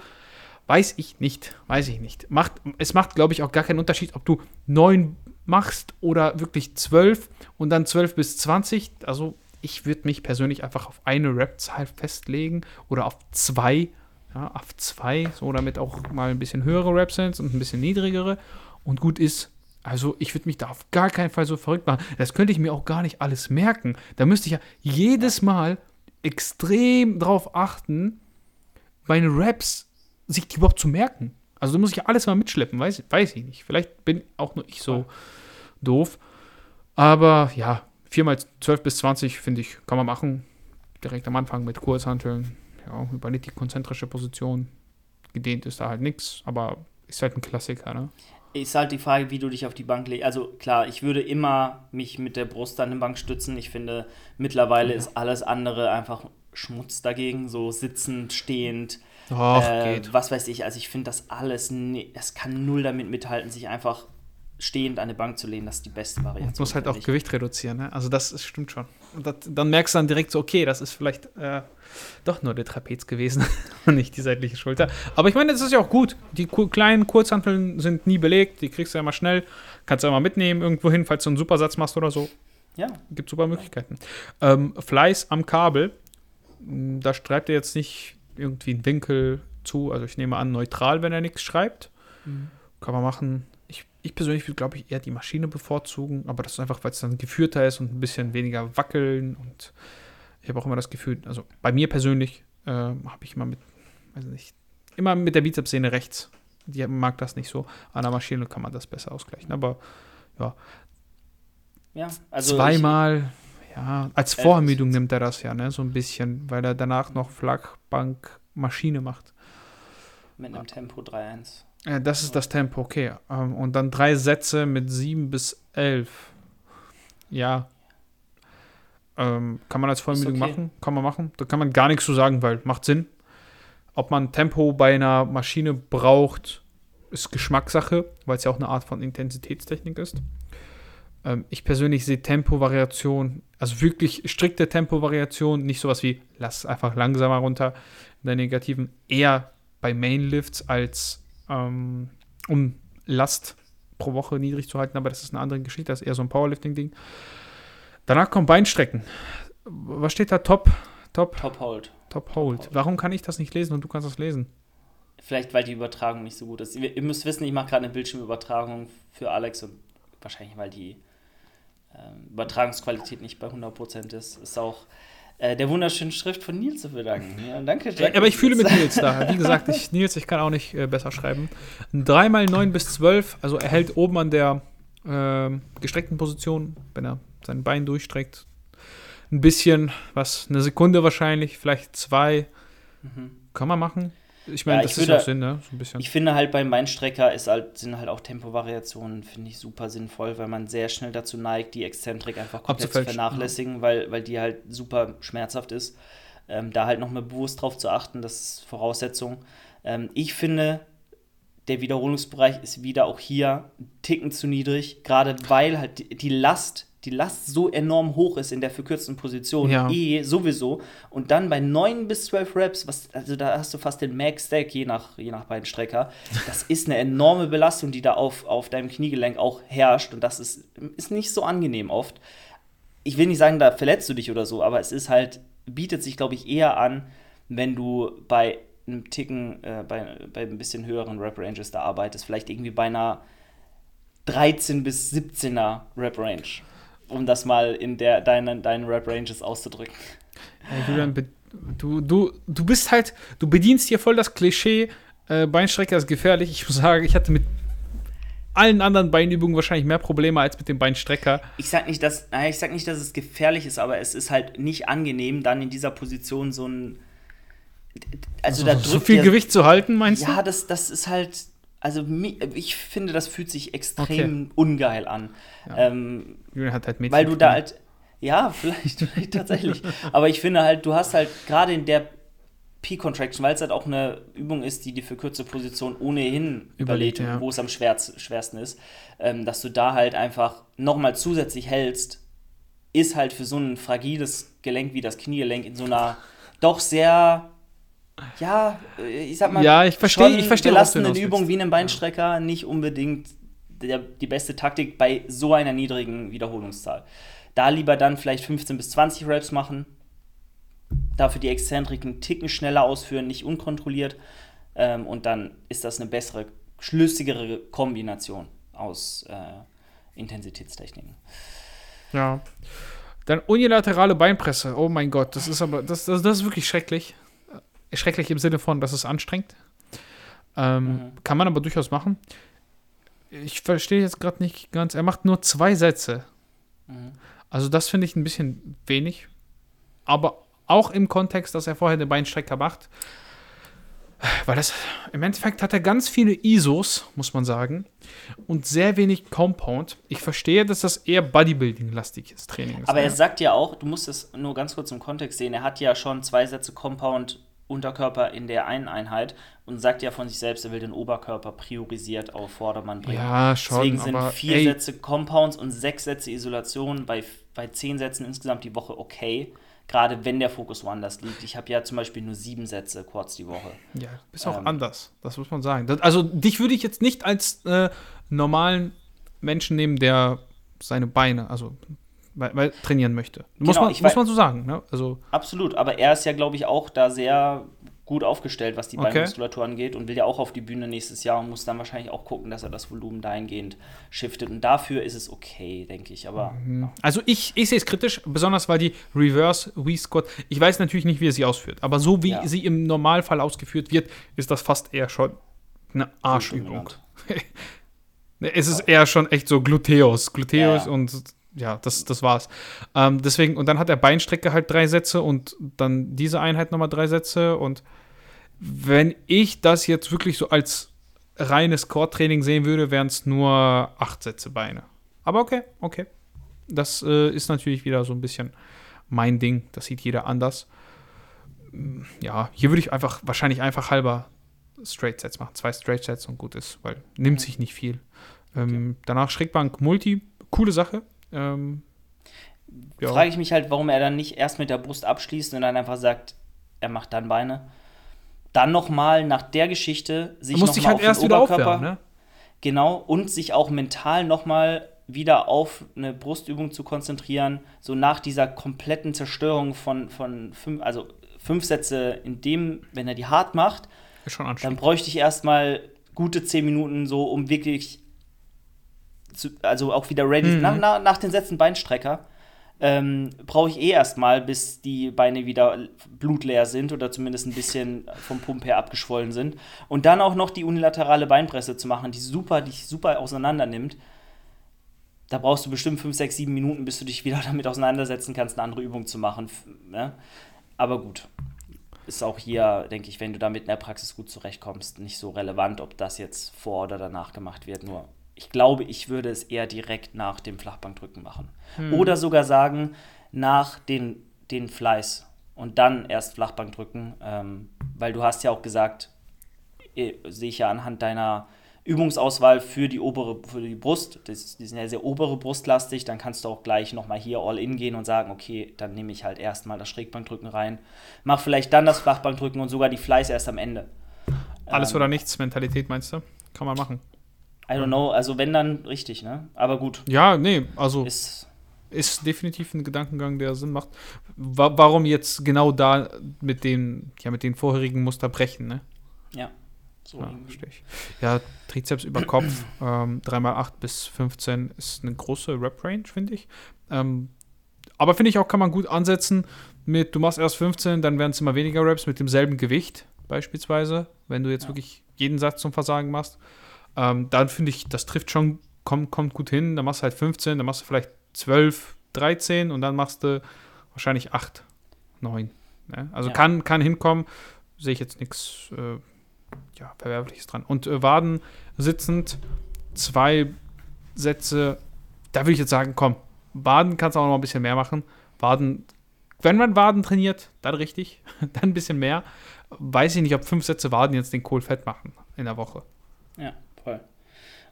weiß ich nicht. Weiß ich nicht. Macht, es macht, glaube ich, auch gar keinen Unterschied, ob du 9 machst oder wirklich 12 und dann 12 bis 20. Also ich würde mich persönlich einfach auf eine Rap-Zahl festlegen oder auf zwei ja, auf zwei, so damit auch mal ein bisschen höhere Raps sind und ein bisschen niedrigere und gut ist. Also ich würde mich da auf gar keinen Fall so verrückt machen. Das könnte ich mir auch gar nicht alles merken. Da müsste ich ja jedes Mal extrem drauf achten, meine Raps sich die überhaupt zu merken. Also da muss ich ja alles mal mitschleppen, weiß, weiß ich nicht. Vielleicht bin auch nur ich so doof. Aber ja, 4 mal 12 bis 20, finde ich, kann man machen. Direkt am Anfang mit Kurzhanteln. Ja, übernimmt die konzentrische Position. Gedehnt ist da halt nichts, aber ist halt ein Klassiker, ne? Ist halt die Frage, wie du dich auf die Bank legst. Also klar, ich würde immer mich mit der Brust an die Bank stützen. Ich finde, mittlerweile ist alles andere einfach Schmutz dagegen. So sitzend, stehend, Ach, äh, was weiß ich. Also ich finde das alles, ne- das kann null damit mithalten, sich einfach stehend an die Bank zu lehnen. Das ist die beste Variante. muss halt auch. Gewicht reduzieren, ne? Also das ist, stimmt schon. Und das, dann merkst du dann direkt so, okay, das ist vielleicht äh, doch nur der Trapez gewesen und nicht die seitliche Schulter. Aber ich meine, das ist ja auch gut. Die kleinen Kurzhanteln sind nie belegt, die kriegst du ja immer schnell. Kannst du ja mal mitnehmen irgendwo hin, falls du einen Supersatz machst oder so. Ja, Gibt super Möglichkeiten. Ähm, Fleiß am Kabel, m, da schreibt er jetzt nicht irgendwie einen Winkel zu. Also ich nehme an, neutral, wenn er nichts schreibt. Kann man machen. Ich, ich persönlich würde, glaube ich, eher die Maschine bevorzugen, aber das ist einfach, weil es dann geführter ist und ein bisschen weniger wackeln. Und ich habe auch immer das Gefühl, also bei mir persönlich äh, habe ich immer mit, weiß nicht, immer mit der Bizepssehne rechts. Die mag das nicht so. An der Maschine kann man das besser ausgleichen. Aber ja. Also zweimal, ja, als Vorermüdung ist- nimmt er das ja, ne, so ein bisschen, weil er danach noch Flakbank Maschine macht. Ich, mit einem Tempo 3-1. Ja, das ist das Tempo, okay. Ähm, und dann drei Sätze mit sieben bis elf. Ja. Ähm, kann man als Vorermüdung okay. machen? Kann man machen. Da kann man gar nichts zu sagen, weil macht Sinn. Ob man Tempo bei einer Maschine braucht, ist Geschmackssache, weil es ja auch eine Art von Intensitätstechnik ist. Ähm, ich persönlich sehe Tempovariation, also wirklich strikte Tempovariation, nicht sowas wie lass einfach langsamer runter in der negativen, eher bei Mainlifts als ähm, um Last pro Woche niedrig zu halten, aber das ist eine andere Geschichte, das ist eher so ein Powerlifting-Ding. Danach kommt Beinstrecken. Was steht da? Top, Top, Top Hold. Top Hold. Warum kann ich das nicht lesen und du kannst das lesen? Vielleicht, weil die Übertragung nicht so gut ist. Ihr, ihr müsst wissen, ich mache gerade eine Bildschirmübertragung für Alex und wahrscheinlich, weil die ähm, Übertragungsqualität nicht bei 100% ist, ist auch äh, der wunderschönen Schrift von Nils zu verdanken. Ja, danke, Jack. Aber ich fühle mit Nils da. Wie gesagt, ich, Nils, ich kann auch nicht äh, besser schreiben. 3 mal 9 bis 12, also er hält oben an der ähm, gestreckten Position, wenn er sein Bein durchstreckt. Ein bisschen, was, eine Sekunde wahrscheinlich, vielleicht zwei. Mhm. Kann man machen. Ich meine, Ja, das ich ist würde- auch Sinn, ne? So ein bisschen. Ich finde halt beim Beinstrecker ist halt, sind halt auch Tempovariationen, finde ich super sinnvoll, weil man sehr schnell dazu neigt, die Exzentrik einfach komplett zu vernachlässigen, weil, weil die halt super schmerzhaft ist. Ähm, da halt nochmal bewusst drauf zu achten, das ist Voraussetzung. Ähm, ich finde, der Wiederholungsbereich ist wieder auch hier ein Ticken zu niedrig, gerade weil halt die, die Last, die Last so enorm hoch ist in der verkürzten Position, Ja. eh sowieso. Und dann bei 9 bis 12 Reps, was, also da hast du fast den Max-Stack, je nach, je nach Beinstrecker. Das ist eine enorme Belastung, die da auf, auf deinem Kniegelenk auch herrscht. Und das ist, ist nicht so angenehm oft. Ich will nicht sagen, da verletzt du dich oder so, aber es ist halt, bietet sich, glaube ich, eher an, wenn du bei einem Ticken, äh, bei, bei ein bisschen höheren Rap-Ranges da arbeitest. Vielleicht irgendwie bei einer 13 bis 17er Rap-Range. Um das mal in der, deinen, deinen Rap-Ranges auszudrücken. Julian, du, du, du bist halt, du bedienst hier voll das Klischee, äh, Beinstrecker ist gefährlich. Ich muss sagen, ich hatte mit allen anderen Beinübungen wahrscheinlich mehr Probleme als mit dem Beinstrecker. Ich sag nicht, dass, naja, ich sag nicht, dass es gefährlich ist, aber es ist halt nicht angenehm, dann in dieser Position so ein. Also, also da so viel der, Gewicht zu halten, meinst ja, du? Ja, das, das ist halt. Also ich finde, das fühlt sich extrem okay. ungeil an. Ja. Ähm, hat halt Mädchen weil du da halt. Ja, vielleicht, vielleicht tatsächlich. aber ich finde halt, du hast halt gerade in der P-Contraction, weil es halt auch eine Übung ist, die dir für kurze Position ohnehin überlegt, ja. wo es am schwersten ist, ähm, dass du da halt einfach nochmal zusätzlich hältst, ist halt für so ein fragiles Gelenk wie das Kniegelenk in so einer doch sehr, ja, ich sag mal, ja, ich verstehe, ich verstehe belastenden Übung wie einem Beinstrecker ja. nicht unbedingt der, die beste Taktik bei so einer niedrigen Wiederholungszahl. Da lieber dann vielleicht 15 bis 20 Reps machen, dafür die Exzentriken Ticken schneller ausführen, nicht unkontrolliert. Ähm, und dann ist das eine bessere, schlüssigere Kombination aus äh, Intensitätstechniken. Ja. Dann unilaterale Beinpresse. Oh mein Gott, das ist aber, das, das, das ist wirklich schrecklich. Schrecklich im Sinne von, dass es anstrengt. Ähm, mhm. Kann man aber durchaus machen. Ich verstehe jetzt gerade nicht ganz. Er macht nur zwei Sätze. Mhm. Also das finde ich ein bisschen wenig. Aber auch im Kontext, dass er vorher den Beinstrecker macht. Weil das, im Endeffekt hat er ganz viele ISOs, muss man sagen, und sehr wenig Compound. Ich verstehe, dass das eher Bodybuilding-lastiges Training ist. Aber er sagt ja auch, du musst es nur ganz kurz im Kontext sehen, er hat ja schon zwei Sätze Compound Unterkörper in der einen Einheit und sagt ja von sich selbst, er will den Oberkörper priorisiert auf Vordermann bringen. Ja, schon. Deswegen sind vier ey. Sätze Compounds und sechs Sätze Isolation bei, bei zehn Sätzen insgesamt die Woche okay gerade wenn der Fokus woanders liegt. Ich habe ja zum Beispiel nur sieben Sätze kurz die Woche. Ja, bist auch ähm, anders, das muss man sagen. Das, also dich würde ich jetzt nicht als äh, normalen Menschen nehmen, der seine Beine, also weil, weil trainieren möchte. Muss, genau, man, muss man so sagen. Ne? Also, absolut, aber er ist ja, glaube ich, auch da sehr gut aufgestellt, was die okay. Beinmuskulatur angeht und will ja auch auf die Bühne nächstes Jahr und muss dann wahrscheinlich auch gucken, dass er das Volumen dahingehend shiftet. Und dafür ist es okay, denke ich. Aber mhm. ja. also ich, ich sehe es kritisch, besonders weil die Reverse We Squat, ich weiß natürlich nicht, wie er sie ausführt, aber so wie ja. sie im Normalfall ausgeführt wird, ist das fast eher schon eine Arschübung. es ist eher schon echt so Gluteus, Gluteus ja. und ja, das, das war's. Ähm, deswegen, und dann hat er Beinstrecke halt drei Sätze und dann diese Einheit nochmal drei Sätze und wenn ich das jetzt wirklich so als reines Core-Training sehen würde, wären es nur acht Sätze Beine. Aber okay, okay. Das äh, ist natürlich wieder so ein bisschen mein Ding. Das sieht jeder anders. Mm, ja, hier würde ich einfach, wahrscheinlich einfach halber Straight Sets machen. Zwei Straight Sets und gut ist, weil nimmt sich nicht viel. Ähm, okay. Danach Schrägbank Multi, coole Sache. Ähm, ja. Frage ich mich halt, warum er dann nicht erst mit der Brust abschließt und dann einfach sagt, er macht dann Beine dann nochmal nach der Geschichte sich nochmal halt auf erst den Oberkörper, ne? genau, und sich auch mental nochmal wieder auf eine Brustübung zu konzentrieren, so nach dieser kompletten Zerstörung von, von fünf, also fünf Sätze in dem, wenn er die hart macht, dann bräuchte ich erstmal gute zehn Minuten so, um wirklich zu, also auch wieder ready, mhm. nach, nach, nach den Sätzen Beinstrecker, ähm, brauche ich eh erstmal, bis die Beine wieder blutleer sind oder zumindest ein bisschen vom Pump her abgeschwollen sind. Und dann auch noch die unilaterale Beinpresse zu machen, die super, die super auseinander nimmt. Da brauchst du bestimmt 5, 6, 7 Minuten, bis du dich wieder damit auseinandersetzen kannst, eine andere Übung zu machen. Ne? Aber gut. Ist auch hier, denke ich, wenn du damit in der Praxis gut zurechtkommst, nicht so relevant, ob das jetzt vor oder danach gemacht wird. Nur ich glaube, ich würde es eher direkt nach dem Flachbankdrücken machen. Hm. Oder sogar sagen, nach den, den Fleiß und dann erst Flachbankdrücken, ähm, weil du hast ja auch gesagt, äh, sehe ich ja anhand deiner Übungsauswahl für die obere, für die Brust, das, die sind ja sehr obere Brustlastig, dann kannst du auch gleich nochmal hier all in gehen und sagen, okay, dann nehme ich halt erstmal das Schrägbankdrücken rein, mach vielleicht dann das Flachbankdrücken und sogar die Fleiß erst am Ende. Alles ähm, oder nichts Mentalität meinst du? Kann man machen. I don't know, also wenn dann richtig, ne? Aber gut. Ja, nee, also ist, ist definitiv ein Gedankengang, der Sinn macht. Wa warum jetzt genau da mit den, ja, mit den vorherigen Muster brechen, ne? Ja. So ja, verstehe ich. Ja, Trizeps über Kopf, ähm, 3x8 bis 15 ist eine große Rep-Range, finde ich. Ähm, aber finde ich auch, kann man gut ansetzen mit, du machst erst 15, dann werden es immer weniger Reps mit demselben Gewicht, beispielsweise, wenn du jetzt ja. wirklich jeden Satz zum Versagen machst. Ähm, dann finde ich, das trifft schon, kommt, kommt gut hin. Dann machst du halt 15, dann machst du vielleicht 12, 13 und dann machst du wahrscheinlich 8, 9. Ne? Also Ja. kann, kann hinkommen, sehe ich jetzt nichts äh, ja, Verwerfliches dran. Und äh, Waden sitzend, zwei Sätze, da würde ich jetzt sagen, komm, Waden kannst du auch noch ein bisschen mehr machen. Waden, wenn man Waden trainiert, dann richtig, dann ein bisschen mehr. Weiß ich nicht, ob fünf Sätze Waden jetzt den Kohl fett machen in der Woche. Ja, voll.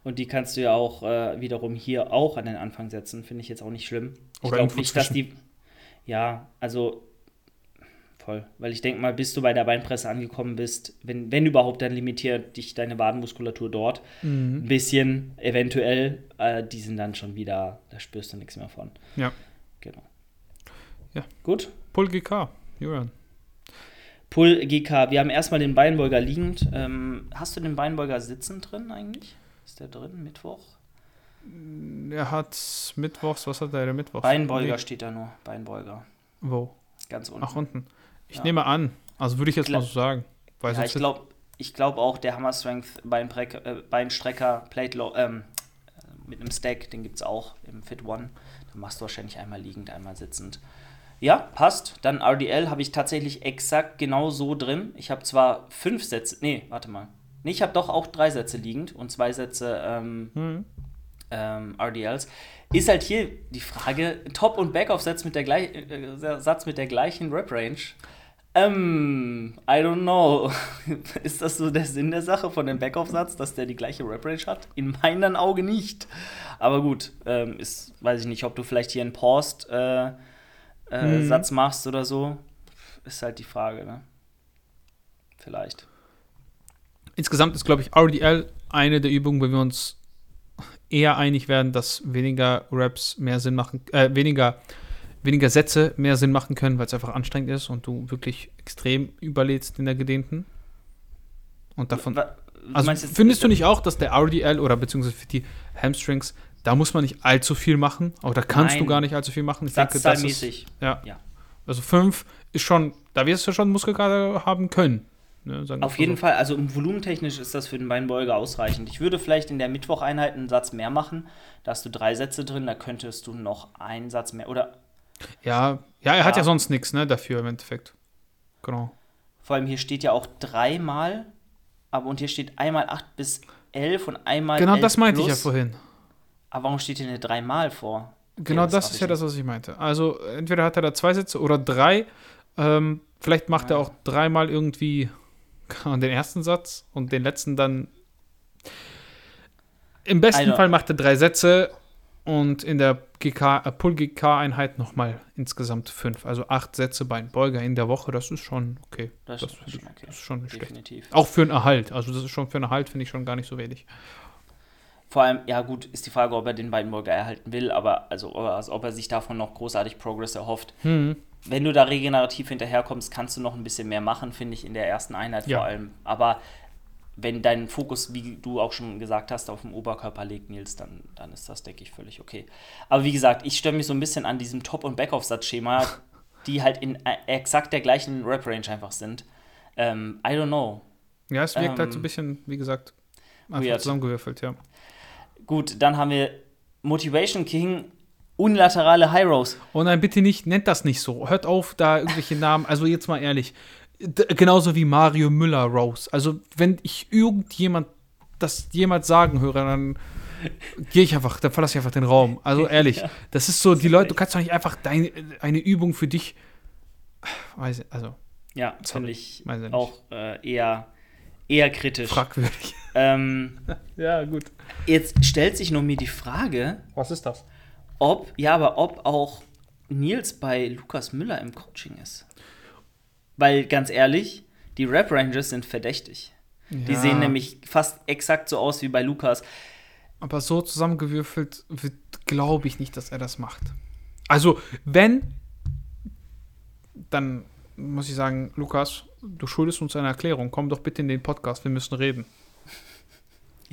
Und die kannst du ja auch äh, wiederum hier auch an den Anfang setzen, finde ich jetzt auch nicht schlimm. Ich Oder glaube nicht, dass die. Ja, also voll. Weil ich denke mal, bis du bei der Beinpresse angekommen bist, wenn, wenn überhaupt, dann limitiert dich deine Wadenmuskulatur dort Mhm. ein bisschen, eventuell. Äh, die sind dann schon wieder, da spürst du nichts mehr von. Ja. Genau. Ja. Gut. Pull GK, Julian. Pull GK, wir haben erstmal den Beinbeuger liegend. Ähm, hast du den Beinbeuger sitzend drin eigentlich? Ist der drin? Mittwoch? Er hat Mittwochs, was hat er denn Mittwochs? Beinbeuger Nee. steht da nur. Beinbeuger. Wo? Ganz unten. Ach, unten. Ich Ja. nehme an. Also würde ich jetzt Gla- mal so sagen. Weil ja, ich glaube ich glaub auch, der Hammer Strength Beinbreck, äh, Beinstrecker Plate Low, ähm, äh, mit einem Stack, den gibt es auch im Fit One. Da machst du wahrscheinlich einmal liegend, einmal sitzend. Ja, passt. Dann RDL habe ich tatsächlich exakt genau so drin. Ich habe zwar fünf Sätze, nee, warte mal. Nee, ich habe doch auch drei Sätze liegend und zwei Sätze ähm, Hm. ähm, RDLs. Ist halt hier die Frage, Top- und Backoff-Satz mit, der gleich- äh, Satz mit der gleichen Rep-Range. Ähm, I don't know. Ist das so der Sinn der Sache von dem Backoff-Satz, dass der die gleiche Rep-Range hat? In meinen Augen nicht. Aber gut, ähm, ist, weiß ich nicht, ob du vielleicht hier einen Paused äh, äh, Mhm. Satz machst oder so. Ist halt die Frage, ne? Vielleicht. Insgesamt ist, glaube ich, RDL eine der Übungen, wo wir uns eher einig werden, dass weniger Reps mehr Sinn machen, äh, weniger, weniger Sätze mehr Sinn machen können, weil es einfach anstrengend ist und du wirklich extrem überlädst in der gedehnten. Und davon. Wa- Also findest du nicht auch, dass der RDL oder beziehungsweise für die Hamstrings, da muss man nicht allzu viel machen, aber da kannst du Nein. gar nicht allzu viel machen. Ich denke, das ist, ja. Ja. Also fünf ist schon, da wirst du schon Muskelkater haben können. Ne, Auf jeden so. Fall, also volumentechnisch ist das für den Beinbeuger ausreichend. Ich würde vielleicht in der Mittwocheinheit einen Satz mehr machen. Da hast du drei Sätze drin, da könntest du noch einen Satz mehr. Oder Ja, ja, er hat Ja. ja sonst nichts, ne, dafür im Endeffekt. Genau. vor allem hier steht ja auch dreimal, aber und hier steht einmal 8 bis 11 und einmal. Genau 11 das meinte ich ja plus. vorhin. Aber warum steht hier eine dreimal vor? Genau das das, hab ist ja das, was ich meinte. Also entweder hat er da zwei Sätze oder drei. Ähm, vielleicht macht er Ja. auch dreimal irgendwie den ersten Satz und den letzten dann. Im besten Also- Fall macht er drei Sätze und in der GK, äh, Pull-GK-Einheit nochmal insgesamt fünf. Also acht Sätze Beinbeuger in der Woche. Das ist schon okay. Das, Das, ist schon okay. das ist schon nicht schlecht. Definitiv. Auch für einen Erhalt. Also das ist schon für einen Erhalt, finde ich schon gar nicht so wenig. Vor allem, ja gut, ist die Frage, ob er den Beinbeuger erhalten will, aber also, also ob er sich davon noch großartig Progress erhofft. Hm. wenn du da regenerativ hinterherkommst, kannst du noch ein bisschen mehr machen, finde ich, in der ersten Einheit Ja. vor allem. Aber wenn dein Fokus, wie du auch schon gesagt hast, auf dem Oberkörper liegt, Nils, dann, dann ist das, denke ich, völlig okay. Aber wie gesagt, ich störe mich so ein bisschen an diesem Top- und Backoff-Satzschema, die halt in äh, exakt der gleichen Rep-Range einfach sind. Ähm, I don't know. Ja, es wirkt halt so Ähm, ein bisschen, wie gesagt, einfach weird. zusammengewürfelt, ja. Gut, dann haben wir Motivation King, unilaterale High Rows. Oh nein, bitte nicht, nennt das nicht so. Hört auf, da irgendwelche Namen, also jetzt mal ehrlich. D genauso wie Mario Müller Rose. Also, wenn ich irgendjemand das jemals sagen höre, dann gehe ich einfach, dann verlasse ich einfach den Raum. Also ehrlich, Ja. das ist so, die Leute, du kannst doch nicht einfach deine, eine Übung für dich. Weiß ich, also, Ja, finde ich auch äh, eher, eher kritisch. fragwürdig. Ähm, Ja, gut. Jetzt stellt sich noch mir die Frage, Was ist das? ob, ja, aber ob auch Nils bei Lukas Müller im Coaching ist. Weil ganz ehrlich, die Rap Rangers sind verdächtig. Die Ja. sehen nämlich fast exakt so aus wie bei Lukas. Aber so zusammengewürfelt wird, glaube ich nicht, dass er das macht. Also, wenn, dann muss ich sagen, Lukas, du schuldest uns eine Erklärung. Komm doch bitte in den Podcast, wir müssen reden.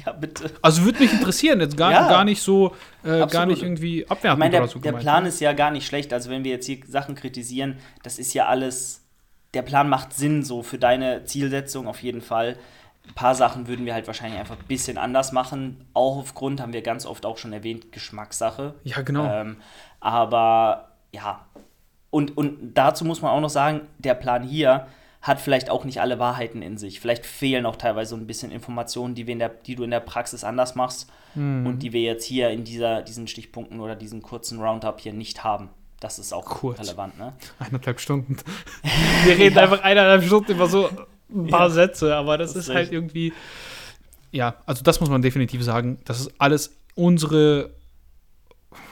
Ja, bitte. Also würde mich interessieren, jetzt gar, Ja. gar nicht so, äh, gar nicht irgendwie Ich abwertend meine, der, oder so der. Plan ist ja gar nicht schlecht. Also wenn wir jetzt hier Sachen kritisieren, das ist ja alles, der Plan macht Sinn so für deine Zielsetzung auf jeden Fall. ein paar Sachen würden wir halt wahrscheinlich einfach ein bisschen anders machen. Auch aufgrund, haben wir ganz oft auch schon erwähnt, Geschmackssache. Ja, genau. Ähm, aber ja, und, und dazu muss man auch noch sagen, der Plan hier hat vielleicht auch nicht alle Wahrheiten in sich. Vielleicht fehlen auch teilweise so ein bisschen Informationen, die, wir in der, die du in der Praxis anders machst Mhm. und die wir jetzt hier in dieser, diesen Stichpunkten oder diesen kurzen Roundup hier nicht haben. Das ist auch Kurz. relevant, ne? Eineinhalb Stunden. Wir reden Ja. einfach eineinhalb Stunden über so ein paar Ja. Sätze, aber das, Das ist ist halt irgendwie. Ja, also das muss man definitiv sagen. Das ist alles unsere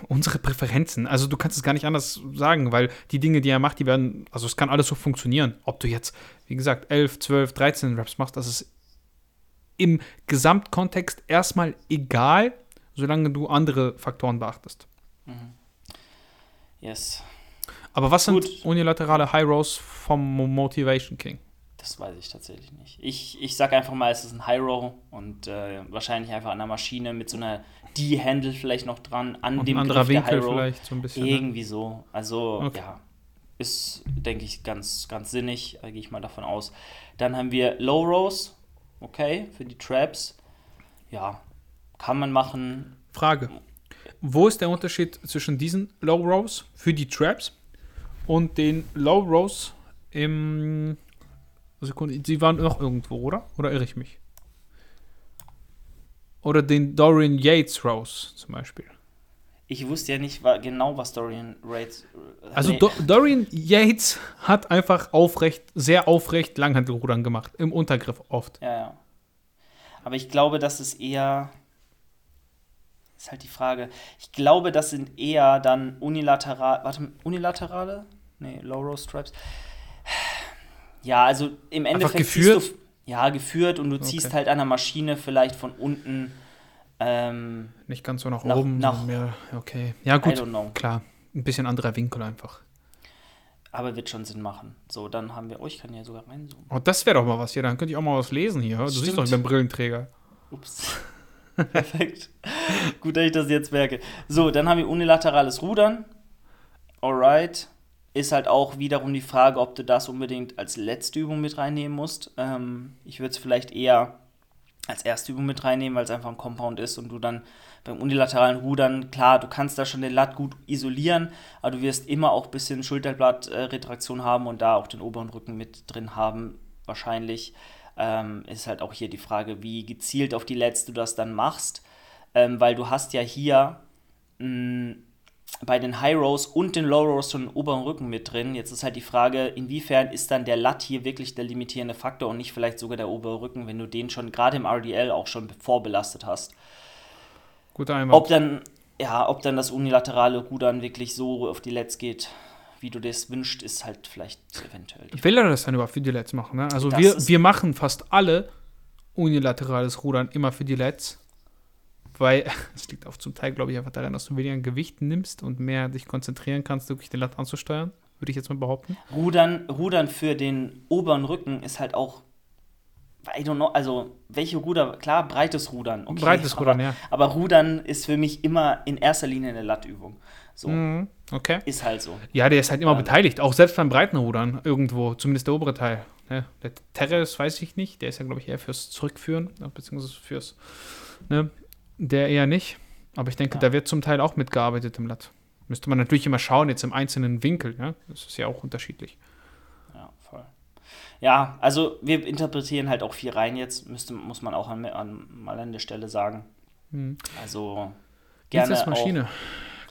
unsere Präferenzen. Also du kannst es gar nicht anders sagen, weil die Dinge, die er macht, die werden, also es kann alles so funktionieren. Ob du jetzt, wie gesagt, 11, 12, 13 Raps machst, das ist im Gesamtkontext erstmal egal, solange du andere Faktoren beachtest. Yes. Aber was sind Gut. unilaterale High Rows vom Mo- Motivation King? Das weiß ich tatsächlich nicht. Ich, ich sag einfach mal, es ist ein High Row und äh, wahrscheinlich einfach an der Maschine mit so einer D-Handle vielleicht noch dran, an Und dem ein anderer Griff Winkel vielleicht so ein bisschen. Ne? Irgendwie so. Also, Okay. ja, ist, denke ich, ganz, ganz sinnig, da gehe ich mal davon aus. Dann haben wir Low Rows, okay, für die Traps. Ja, kann man machen. Frage. Wo ist der Unterschied zwischen diesen Low Rows für die Traps und den Low Rows im. Sekunde, sie waren noch irgendwo, oder? Oder irre ich mich? Oder den Dorian Yates Rows zum Beispiel. Ich wusste ja nicht genau, was Dorian Rates. äh, Also nee, Do Dorian Yates hat einfach aufrecht, sehr aufrecht Langhantelrudern gemacht. Im Untergriff oft. Ja, ja. Aber ich glaube, das ist eher. Ist halt die Frage. Ich glaube, das sind eher dann unilateral. Warte, unilaterale? Nee, Low Row Stripes. Ja, also im Endeffekt. geführt? Du, ja, geführt und du ziehst Okay. halt an der Maschine vielleicht von unten. Ähm, Nicht ganz so nach, Nach- oben, nach- mehr. Okay. Ja, I gut. don't know. Klar. Ein bisschen anderer Winkel einfach. Aber wird schon Sinn machen. So, dann haben wir. Oh, ich kann ja sogar reinzoomen. Oh, das wäre doch mal was hier. Dann könnte ich auch mal was lesen hier. Du siehst Stimmt. doch, ich bin Brillenträger. Ups. Perfekt. Gut, dass ich das jetzt merke. So, dann haben wir unilaterales Rudern. Alright. Ist halt auch wiederum die Frage, ob du das unbedingt als letzte Übung mit reinnehmen musst. Ähm, ich würde es vielleicht eher als erste Übung mit reinnehmen, weil es einfach ein Compound ist und du dann beim unilateralen Rudern, klar, du kannst da schon den Lat gut isolieren, aber du wirst immer auch ein bisschen Schulterblatt-Retraktion haben und da auch den oberen Rücken mit drin haben, wahrscheinlich. Ähm, ist halt auch hier die Frage, wie gezielt auf die Lets du das dann machst, ähm, weil du hast ja hier mh, bei den High Rows und den Low Rows schon den oberen Rücken mit drin. Jetzt ist halt die Frage, inwiefern ist dann der Lat hier wirklich der limitierende Faktor und nicht vielleicht sogar der obere Rücken, wenn du den schon gerade im RDL auch schon vorbelastet hast. Guter Einwand. Ob dann, ja, ob dann das unilaterale Rudern wirklich so auf die Lets geht, wie du das wünschst, ist halt vielleicht eventuell. Will er das dann überhaupt für die Lets machen? Ne? Also Das wir, wir machen fast alle unilaterales Rudern immer für die Lets. Weil es liegt auch zum Teil, glaube ich, einfach daran, dass du weniger Gewicht nimmst und mehr dich konzentrieren kannst, wirklich den Lat anzusteuern. Würde ich jetzt mal behaupten. Rudern, Rudern für den oberen Rücken ist halt auch, I don't know, also welche Ruder, klar, breites Rudern. Okay, Breites Rudern, aber, ja. Aber Rudern ist für mich immer in erster Linie eine Lattübung. So, Mhm, okay. ist halt so. Ja, der ist halt immer Ähm. beteiligt, auch selbst beim breiten Rudern irgendwo, zumindest der obere Teil. Ne? Der Terrace weiß ich nicht, der ist ja, glaube ich, eher fürs Zurückführen, beziehungsweise fürs, ne? Der eher nicht. Aber ich denke, Ja. da wird zum Teil auch mitgearbeitet im Lat. Müsste man natürlich immer schauen, jetzt im einzelnen Winkel, ja. Das ist ja auch unterschiedlich. Ja, voll. Ja, also wir interpretieren halt auch viel rein jetzt, müsste, muss man auch an, an, mal an der Stelle sagen. Mhm. Also gerne Bizeps auch, Maschine.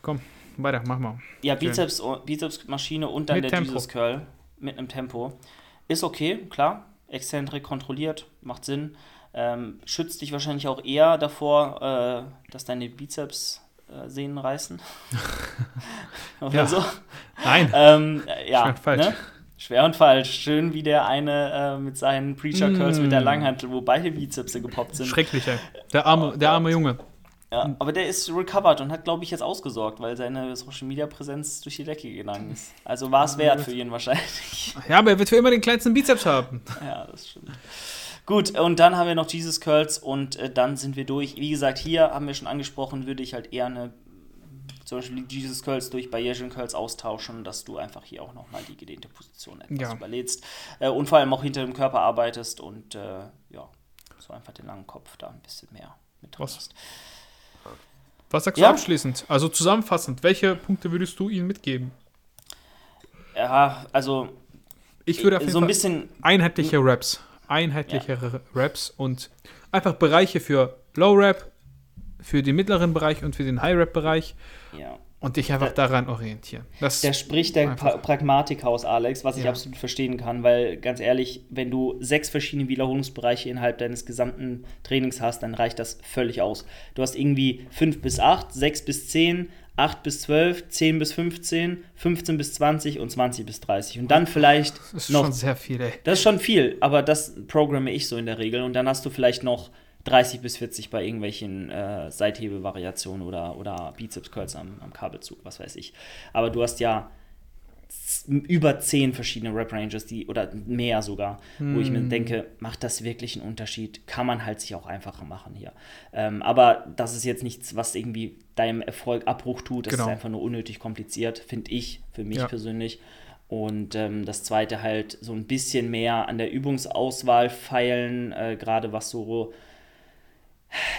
Komm, weiter, mach mal. Ja, Bizeps, Bizepsmaschine und dann Mit der Tempo. Jesus Curl mit einem Tempo. Ist okay, klar. Exzentrik kontrolliert, macht Sinn. Ähm, schützt dich wahrscheinlich auch eher davor, äh, dass deine Bizeps äh, Sehnen reißen. Oder Ja. so. Nein, Ähm, äh, ja, Schwer und falsch. Ne? Schwer und falsch. Schön wie der eine äh, mit seinen Preacher Curls mit der Mm. Langhantel, wo beide Bizepse gepoppt sind. schrecklich, ey. Der arme, der arme Junge. Ja, aber der ist recovered und hat, glaube ich, jetzt ausgesorgt, weil seine Social Media Präsenz durch die Decke gegangen ist. Also war es wert für ihn wahrscheinlich. Ja, aber er wird für immer den kleinsten Bizeps haben. ja, das stimmt. Gut, und dann haben wir noch Jesus Curls und äh, dann sind wir durch. Wie gesagt, hier haben wir schon angesprochen, würde ich halt eher eine, zum Beispiel die Jesus Curls durch Bayesian Curls austauschen, dass du einfach hier auch nochmal die gedehnte Position etwas Ja. überlädst äh, und vor allem auch hinter dem Körper arbeitest und äh, ja. so einfach den langen Kopf da ein bisschen mehr mit Was? hast. Was sagst Ja. du abschließend? Also zusammenfassend, welche Punkte würdest du ihnen mitgeben? Ja, also Ich würde auf jeden so ein Fall bisschen einheitliche Raps. Einheitlichere Raps und einfach Bereiche für Low Rap, für den mittleren Bereich und für den High Rap Bereich ja. und dich einfach Da- daran orientieren. Das Der spricht der Einfach. pra Pragmatiker aus Alex, was ich Ja. absolut verstehen kann, weil ganz ehrlich, wenn du sechs verschiedene Wiederholungsbereiche innerhalb deines gesamten Trainings hast, dann reicht das völlig aus. Du hast irgendwie fünf bis acht, sechs bis zehn, acht bis zwölf, zehn bis 15, 15 bis 20 und 20 bis 30. Und dann vielleicht das ist noch schon sehr viel, ey. Das ist schon viel, aber das programme ich so in der Regel. Und dann hast du vielleicht noch 30 bis 40 bei irgendwelchen äh, Seithebevariationen oder, oder Bizeps-Curls am, am Kabelzug, was weiß ich. Aber du hast ja über 10 verschiedene Rep-Ranges, die, oder mehr sogar, wo ich mir denke, macht das wirklich einen Unterschied? Kann man halt sich auch einfacher machen hier. Ähm, aber das ist jetzt nichts, was irgendwie deinem Erfolg Abbruch tut. Das Genau. ist einfach nur unnötig kompliziert, finde ich, für mich Ja. persönlich. Und ähm, das zweite halt so ein bisschen mehr an der Übungsauswahl feilen, äh, gerade was so,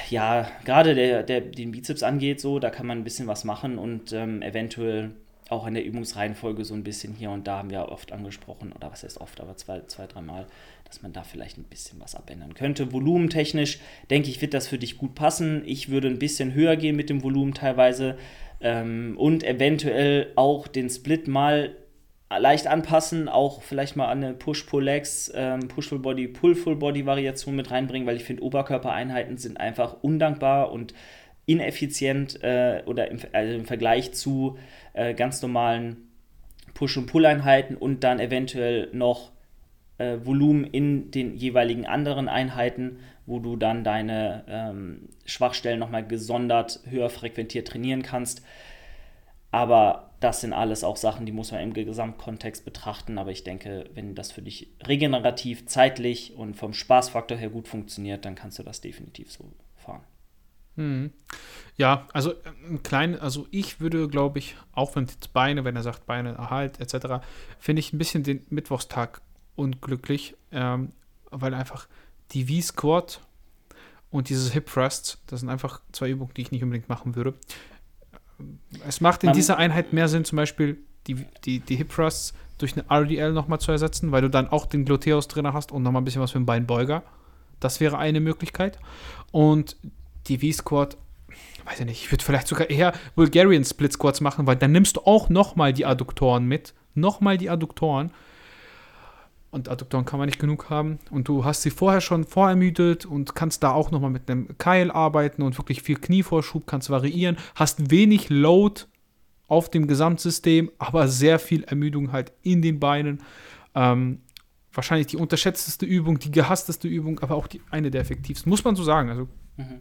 ja, gerade der, der, den Bizeps angeht, so, da kann man ein bisschen was machen und ähm, eventuell auch in der Übungsreihenfolge so ein bisschen hier und da haben wir oft angesprochen, oder was heißt oft, aber zwei, zwei dreimal, dass man da vielleicht ein bisschen was abändern könnte. Volumentechnisch denke ich, wird das für dich gut passen. Ich würde ein bisschen höher gehen mit dem Volumen teilweise ähm, und eventuell auch den Split mal leicht anpassen, auch vielleicht mal eine Push-Pull-Legs, ähm, Push-Full-Body, Pull-Full-Body-Variation mit reinbringen, weil ich finde, Oberkörpereinheiten sind einfach undankbar und ineffizient äh, oder im, also im Vergleich zu äh, ganz normalen Push- und Pull-Einheiten und dann eventuell noch äh, Volumen in den jeweiligen anderen Einheiten, wo du dann deine ähm, Schwachstellen nochmal gesondert höher frequentiert trainieren kannst. Aber das sind alles auch Sachen, die muss man im Gesamtkontext betrachten. Aber ich denke, wenn das für dich regenerativ, zeitlich und vom Spaßfaktor her gut funktioniert, dann kannst du das definitiv so fahren. Mhm. Ja, also äh, ein klein, also ich würde, glaube ich, auch wenn jetzt Beine, wenn er sagt Beine erhalt etc., finde ich ein bisschen den Mittwochstag unglücklich, ähm, weil einfach die V-Squat und dieses Hip Thrust, das sind einfach zwei Übungen, die ich nicht unbedingt machen würde. Es macht in Man- dieser Einheit mehr Sinn, zum Beispiel die, die, die Hip Thrusts durch eine RDL nochmal zu ersetzen, weil du dann auch den Gluteus drin hast und nochmal ein bisschen was für den Beinbeuger. Das wäre eine Möglichkeit. Und die V-Squat, weiß ich nicht, ich würde vielleicht sogar eher Bulgarian Split Squats machen, weil dann nimmst du auch nochmal die Adduktoren mit. Nochmal die Adduktoren. Und Adduktoren kann man nicht genug haben. Und du hast sie vorher schon vorermüdet und kannst da auch nochmal mit einem Keil arbeiten und wirklich viel Knievorschub, kannst variieren. Hast wenig Load auf dem Gesamtsystem, aber sehr viel Ermüdung halt in den Beinen. Ähm, wahrscheinlich die unterschätzteste Übung, die gehassteste Übung, aber auch die, eine der effektivsten. Muss man so sagen. Also, Mhm.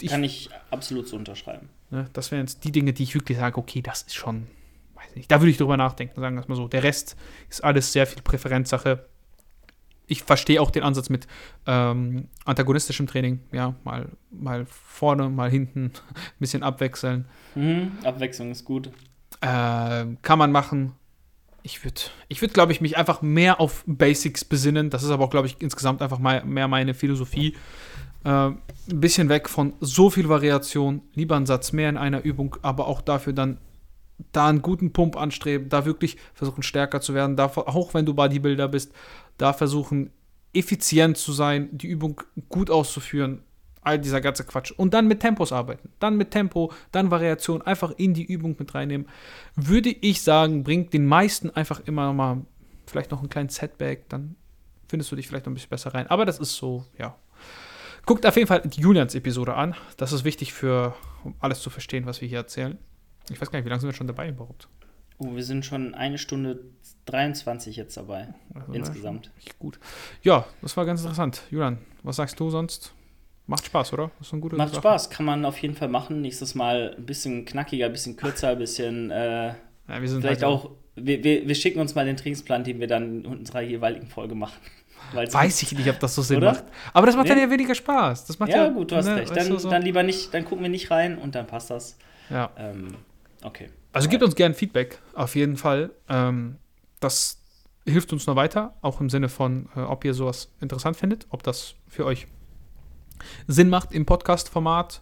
Ich, Kann ich absolut so unterschreiben. Ne, das wären jetzt die Dinge, die ich wirklich sage, okay, das ist schon, weiß nicht, da würde ich drüber nachdenken, sagen wir es mal so. Der Rest ist alles sehr viel Präferenzsache. Ich verstehe auch den Ansatz mit ähm, antagonistischem Training, ja, mal, mal vorne, mal hinten, ein bisschen abwechseln. Mhm. Abwechslung ist gut. Ähm, kann man machen. Ich würde, ich würd, glaube ich, mich einfach mehr auf Basics besinnen. Das ist aber auch, glaube ich, insgesamt einfach mal mehr meine Philosophie. Ein bisschen weg von so viel Variation. Lieber einen Satz mehr in einer Übung, aber auch dafür dann da einen guten Pump anstreben, da wirklich versuchen stärker zu werden, da, auch wenn du Bodybuilder bist, da versuchen effizient zu sein, die Übung gut auszuführen, all dieser ganze Quatsch. Und dann mit Tempos arbeiten. Dann mit Tempo, dann Variation, einfach in die Übung mit reinnehmen. Würde ich sagen, bringt den meisten einfach immer mal vielleicht noch einen kleinen Setback, dann findest du dich vielleicht noch ein bisschen besser rein. Aber das ist so, ja. Guckt auf jeden Fall die Julians-Episode an. Das ist wichtig für, um alles zu verstehen, was wir hier erzählen. Ich weiß gar nicht, wie lange sind wir schon dabei überhaupt? Oh, wir sind schon eine Stunde 23 jetzt dabei. Also, Insgesamt. Gut. Ja, das war ganz interessant. Julian, was sagst du sonst? Macht Spaß, oder? Das ist eine gute Macht Sache. Spaß, kann man auf jeden Fall machen. Nächstes Mal ein bisschen knackiger, ein bisschen kürzer, ein bisschen äh, Ja, wir sind vielleicht halt auch. Wir, wir, wir schicken uns mal den Trainingsplan, den wir dann in unserer jeweiligen Folge machen. Weiß ich nicht, ob das so Sinn Oder? macht. Aber das macht Nee? dann ja weniger Spaß. Das macht ja, Ja, gut, du hast ne, recht. Dann, so. dann lieber nicht, dann gucken wir nicht rein und dann passt das. ja. Ähm, okay. Also gebt uns gerne Feedback, auf jeden Fall. Ähm, das hilft uns noch weiter, auch im Sinne von, äh, ob ihr sowas interessant findet, ob das für euch Sinn macht im Podcast-Format.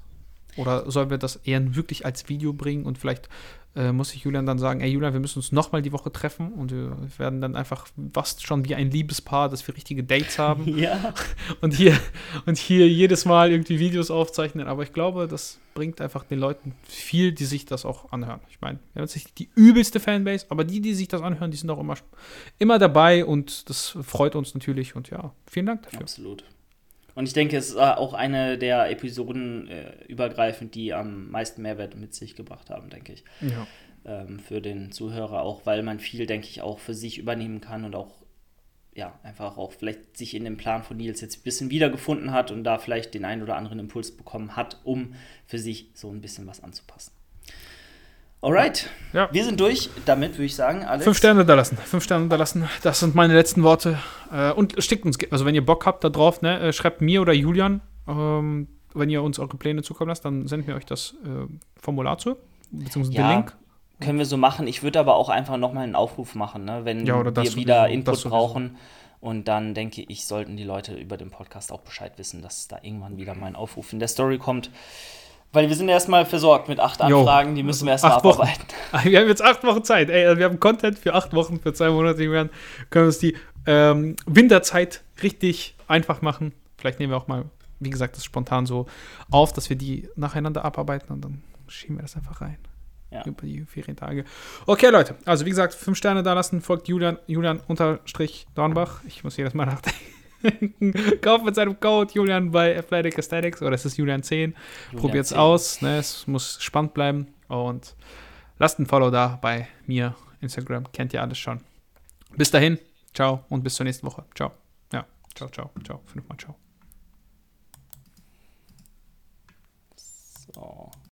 Oder sollen wir das eher wirklich als Video bringen und vielleicht äh, muss ich Julian dann sagen, ey Julian, wir müssen uns nochmal die Woche treffen und wir werden dann einfach fast schon wie ein Liebespaar, dass wir richtige Dates haben. Ja. Und hier, und hier jedes Mal irgendwie Videos aufzeichnen. Aber ich glaube, das bringt einfach den Leuten viel, die sich das auch anhören. Ich meine, wir haben jetzt nicht die übelste Fanbase, aber die, die sich das anhören, die sind auch immer, immer dabei und das freut uns natürlich. Und ja, vielen Dank dafür. Absolut. Und ich denke, es ist auch eine der Episoden äh, übergreifend, die am meisten Mehrwert mit sich gebracht haben, denke ich. Ja. Ähm, für den Zuhörer auch, weil man viel, denke ich, auch für sich übernehmen kann und auch, ja, einfach auch vielleicht sich in dem Plan von Nils jetzt ein bisschen wiedergefunden hat und da vielleicht den einen oder anderen Impuls bekommen hat, um für sich so ein bisschen was anzupassen. Alright, Ja. wir sind durch. Damit würde ich sagen, Alex. Fünf Sterne da lassen. Fünf Sterne da lassen. Das sind meine letzten Worte. Äh, und schickt uns, also wenn ihr Bock habt da drauf, ne, äh, schreibt mir oder Julian, ähm, wenn ihr uns eure Pläne zukommen lasst, dann senden wir euch das äh, Formular zu, beziehungsweise Ja, den Link. Können wir so machen. Ich würde aber auch einfach nochmal einen Aufruf machen, ne? wenn Ja, wir wieder sowieso, Input das sowieso. brauchen. Und dann denke ich, sollten die Leute über den Podcast auch Bescheid wissen, dass da irgendwann wieder mal ein Aufruf in der Story kommt. Weil wir sind erstmal versorgt mit acht Jo. Anfragen, die müssen wir erstmal Acht Wochen. abarbeiten. Wir haben jetzt acht Wochen Zeit. Ey, also wir haben Content für acht Wochen, für zwei Monate. Wir können uns die ähm, Winterzeit richtig einfach machen. Vielleicht nehmen wir auch mal, wie gesagt, das spontan so auf, dass wir die nacheinander abarbeiten und dann schieben wir das einfach rein. Ja. Über die Ferientage. Okay, Leute. Also, wie gesagt, fünf Sterne da lassen. Folgt Julian, Julian unterstrich Dornbach. Ich muss jedes Mal nachdenken. Kauft mit seinem Code Julian bei Athletic Aesthetics oder es ist Julian 10. Probiert's 10. aus. Ne? Es muss spannend bleiben. Und lasst ein Follow da bei mir. Instagram kennt ihr alles schon. Bis dahin. Ciao und bis zur nächsten Woche. Ciao. Ja. Ciao, ciao, ciao. Fünfmal ciao.